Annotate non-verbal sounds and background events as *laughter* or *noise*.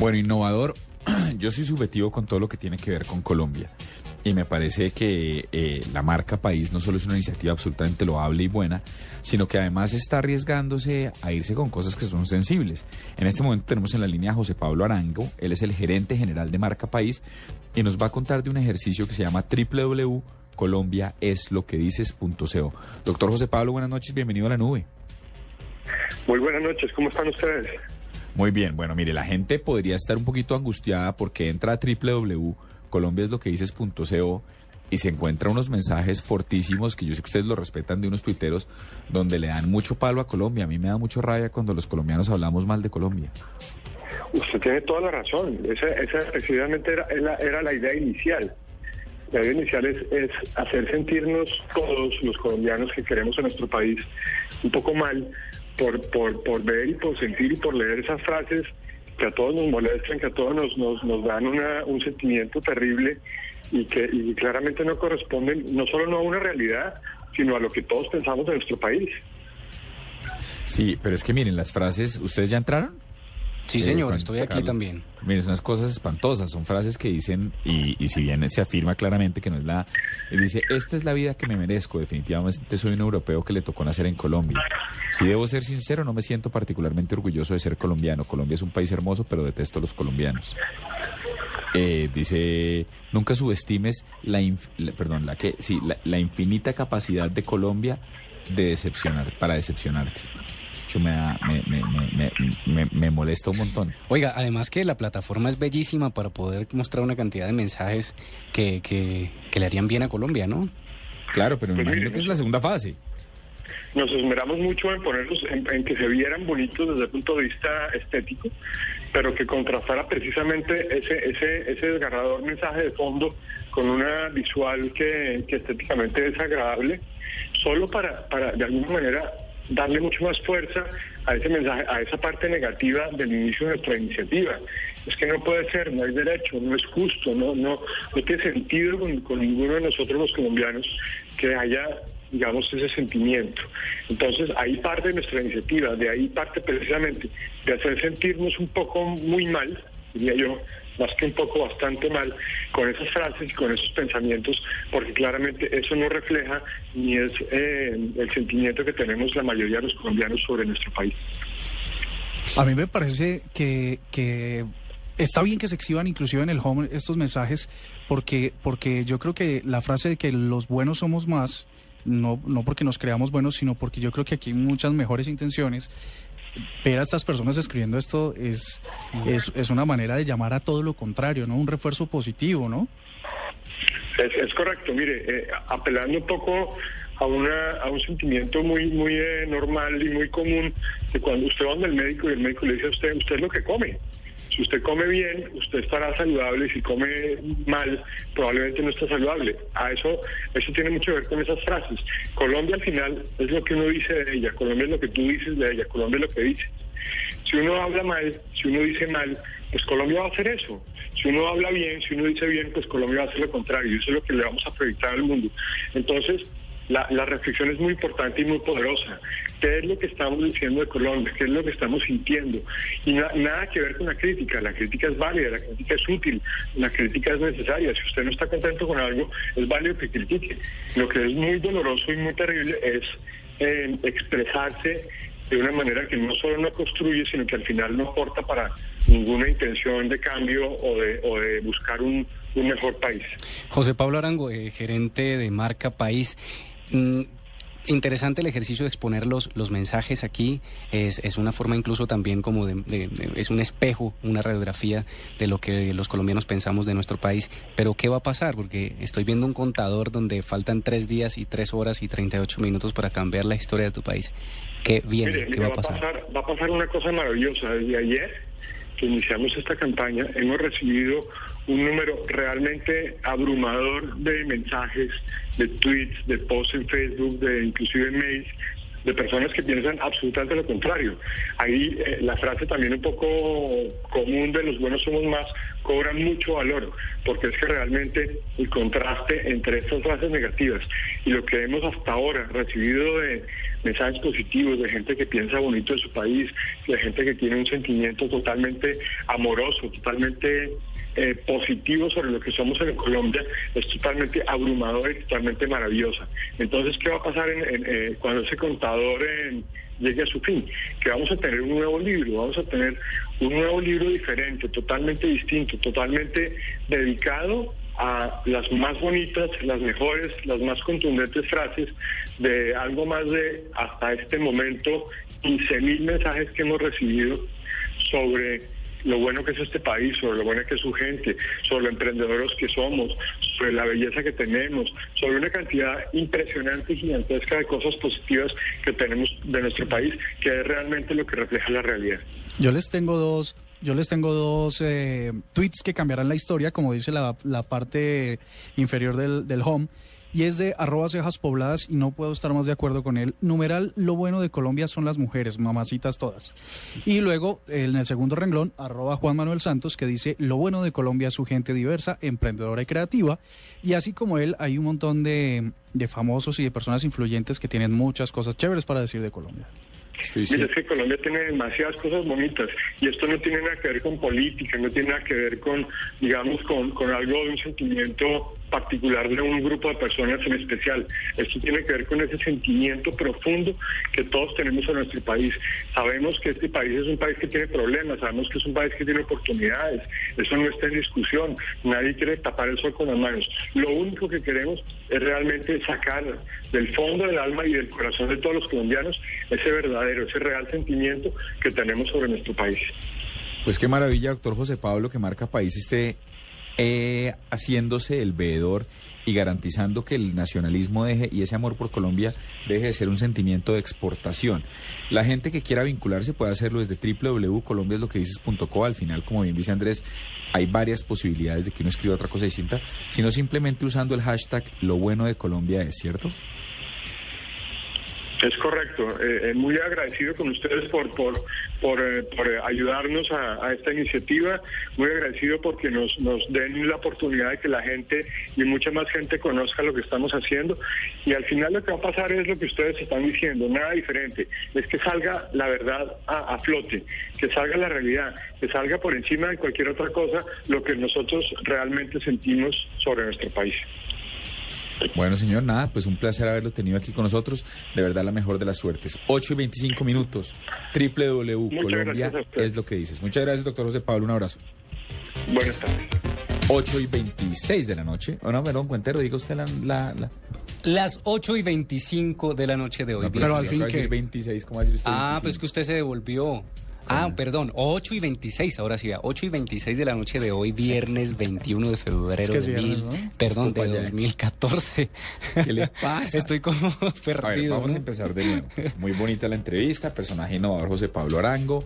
Bueno, innovador, *clears throat* yo soy subjetivo con todo lo que tiene que ver con Colombia. Y me parece que eh, la marca País no solo es una iniciativa absolutamente loable y buena, sino que además está arriesgándose a irse con cosas que son sensibles. En este momento tenemos en la línea a José Pablo Arango, él es el gerente general de Marca País y nos va a contar de un ejercicio que se llama www.colombiaesloquedices.co. Doctor José Pablo, buenas noches, bienvenido a la nube. Muy buenas noches, ¿cómo están ustedes? Muy bien, bueno, mire, la gente podría estar un poquito angustiada porque entra a www.colombiasloquedices.co y se encuentra unos mensajes fortísimos que yo sé que ustedes lo respetan de unos tuiteros donde le dan mucho palo a Colombia. A mí me da mucho rabia cuando los colombianos hablamos mal de Colombia. Usted tiene toda la razón. Esa, esa precisamente era, era, la idea inicial. La idea inicial es, es hacer sentirnos todos los colombianos que queremos a nuestro país un poco mal por, por, por ver y por sentir y por leer esas frases que a todos nos molestan, que a todos nos, nos, dan una, un sentimiento terrible y que claramente no corresponden no solo no a una realidad, sino a lo que todos pensamos de nuestro país. Sí, pero es que miren, las frases, ¿ustedes ya entraron? Sí, eh, señor, estoy aquí también. Miren, son unas cosas espantosas, son frases que dicen, y, y si bien se afirma claramente que no es la... Dice, esta es la vida que me merezco, definitivamente soy un europeo que le tocó nacer en Colombia. Si debo ser sincero, no me siento particularmente orgulloso de ser colombiano. Colombia es un país hermoso, pero detesto a los colombianos. Eh, dice, nunca subestimes la, perdón, la que, sí, la infinita capacidad de Colombia de decepcionar, para decepcionarte me, me, me, molesta un montón. Oiga, además que la plataforma es bellísima para poder mostrar una cantidad de mensajes que, que, le harían bien a Colombia, ¿no? Claro, pero me imagino que es la segunda fase. Nos esmeramos mucho en ponerlos, en, que se vieran bonitos desde el punto de vista estético, pero que contrastara precisamente ese, ese, ese desgarrador mensaje de fondo con una visual que, que estéticamente es agradable, solo para, para de alguna manera darle mucho más fuerza a ese mensaje, a esa parte negativa del inicio de nuestra iniciativa. Es que no puede ser, no hay derecho, no es justo, no, no, no tiene sentido con, ninguno de nosotros los colombianos que haya digamos, ese sentimiento. Entonces, ahí parte nuestra iniciativa, de ahí parte precisamente de hacer sentirnos un poco muy mal, diría yo, más que un poco bastante mal con esas frases y con esos pensamientos, porque claramente eso no refleja ni es eh, el sentimiento que tenemos la mayoría de los colombianos sobre nuestro país. A mí me parece que, que está bien que se exhiban inclusive en el home estos mensajes, porque, porque yo creo que la frase de que los buenos somos más, no, no porque nos creamos buenos, sino porque yo creo que aquí hay muchas mejores intenciones ver a estas personas escribiendo esto es, es, una manera de llamar a todo lo contrario, ¿no? Un refuerzo positivo, ¿no? Es, correcto, mire, eh, apelando un poco a, una, a un sentimiento muy muy eh, normal y muy común, que cuando usted va al médico y el médico le dice a usted, usted es lo que come. Si usted come bien, usted estará saludable. Si come mal, probablemente no está saludable. A eso, eso tiene mucho que ver con esas frases. Colombia al final es lo que uno dice de ella. Colombia es lo que tú dices de ella. Colombia es lo que dice. Si uno habla mal, si uno dice mal, pues Colombia va a hacer eso. Si uno habla bien, si uno dice bien, pues Colombia va a hacer lo contrario. Eso es lo que le vamos a proyectar al mundo. Entonces, la, reflexión es muy importante y muy poderosa. ¿Qué es lo que estamos diciendo de Colombia? ¿Qué es lo que estamos sintiendo? Y nada que ver con la crítica. La crítica es válida, la crítica es útil, la crítica es necesaria. Si usted no está contento con algo, es válido que critique. Lo que es muy doloroso y muy terrible es eh, expresarse de una manera que no solo no construye, sino que al final no aporta para ninguna intención de cambio o de, o de buscar un, un mejor país. José Pablo Arango, eh, gerente de Marca País. Mm, interesante el ejercicio de exponer los, los mensajes aquí. Es, es una forma incluso también como de, es un espejo, una radiografía de lo que los colombianos pensamos de nuestro país. Pero ¿qué va a pasar? Porque estoy viendo un contador donde faltan tres días y tres horas y 38 minutos para cambiar la historia de tu país. ¿Qué viene? ¿Qué va a pasar? Va a pasar una cosa maravillosa. Desde ayer que iniciamos esta campaña, hemos recibido un número realmente abrumador de mensajes, de tweets, de posts en Facebook, de inclusive mails de personas que piensan absolutamente lo contrario. Ahí eh, la frase también un poco común de los buenos somos más cobra mucho valor, porque es que realmente el contraste entre estas frases negativas y lo que hemos hasta ahora recibido de, mensajes positivos de gente que piensa bonito de su país, de gente que tiene un sentimiento totalmente amoroso, totalmente eh, positivo sobre lo que somos en Colombia, es totalmente abrumador y totalmente maravillosa. Entonces, ¿qué va a pasar en, eh, cuando ese contador llegue a su fin? Que vamos a tener un nuevo libro, vamos a tener un nuevo libro diferente, totalmente distinto, totalmente dedicado a las más bonitas, las mejores, las más contundentes frases de algo más de hasta este momento 15 mil mensajes que hemos recibido sobre lo bueno que es este país, sobre lo bueno que es su gente, sobre lo emprendedores que somos, sobre la belleza que tenemos, sobre una cantidad impresionante y gigantesca de cosas positivas que tenemos de nuestro país, que es realmente lo que refleja la realidad. Yo les tengo dos yo les tengo dos eh, tweets que cambiarán la historia, como dice la, la parte inferior del, del home y es de arroba cejas pobladas y no puedo estar más de acuerdo con él. Numeral, lo bueno de Colombia son las mujeres, mamacitas todas. Y luego, en el segundo renglón, arroba Juan Manuel Santos, que dice, lo bueno de Colombia es su gente diversa, emprendedora y creativa. Y así como él, hay un montón de, de famosos y de personas influyentes que tienen muchas cosas chéveres para decir de Colombia. Mira, es que Colombia tiene demasiadas cosas bonitas y esto no tiene nada que ver con política, no tiene nada que ver con, digamos, con, con algo de un sentimiento particular de un grupo de personas en especial. Esto tiene que ver con ese sentimiento profundo que todos tenemos en nuestro país. Sabemos que este país es un país que tiene problemas, sabemos que es un país que tiene oportunidades, eso no está en discusión, nadie quiere tapar el sol con las manos. Lo único que queremos es realmente sacar del fondo del alma y del corazón de todos los colombianos ese verdadero, ese real sentimiento que tenemos sobre nuestro país. Pues qué maravilla, doctor José Pablo, que marca país esté eh, haciéndose el veedor y garantizando que el nacionalismo deje y ese amor por Colombia deje de ser un sentimiento de exportación. La gente que quiera vincularse puede hacerlo desde www.colombiasloquedices.co. Al final, como bien dice Andrés, hay varias posibilidades de que uno escriba otra cosa distinta, sino simplemente usando el hashtag lo bueno de Colombia es, ¿cierto? Es correcto. Eh, eh, muy agradecido con ustedes por por por, eh, ayudarnos a, esta iniciativa. Muy agradecido porque nos nos den la oportunidad de que la gente y mucha más gente conozca lo que estamos haciendo. Y al final lo que va a pasar es lo que ustedes están diciendo, nada diferente. Es que salga la verdad a, a flote, que salga la realidad, que salga por encima de cualquier otra cosa lo que nosotros realmente sentimos sobre nuestro país. Bueno, señor, nada, pues un placer haberlo tenido aquí con nosotros. De verdad, la mejor de las suertes. 8 y 25 minutos. www. Colombia es lo que dices. Muchas gracias, doctor José Pablo. Un abrazo. Buenas tardes. 8 y 26 de la noche. Oh, no, perdón, cuentero, diga usted la, la, Las 8 y 25 de la noche de hoy. pero, al fin que 26, ¿cómo decir usted? Ah, pues que usted se devolvió. Ah, perdón, 8 y 26, ahora sí, 8 y 26 de la noche de hoy, viernes 21 de febrero de mil, perdón, de 2014. ¿Qué le pasa? Estoy como perdido. vamos a empezar de nuevo. Muy bonita la entrevista, personaje innovador José Pablo Arango.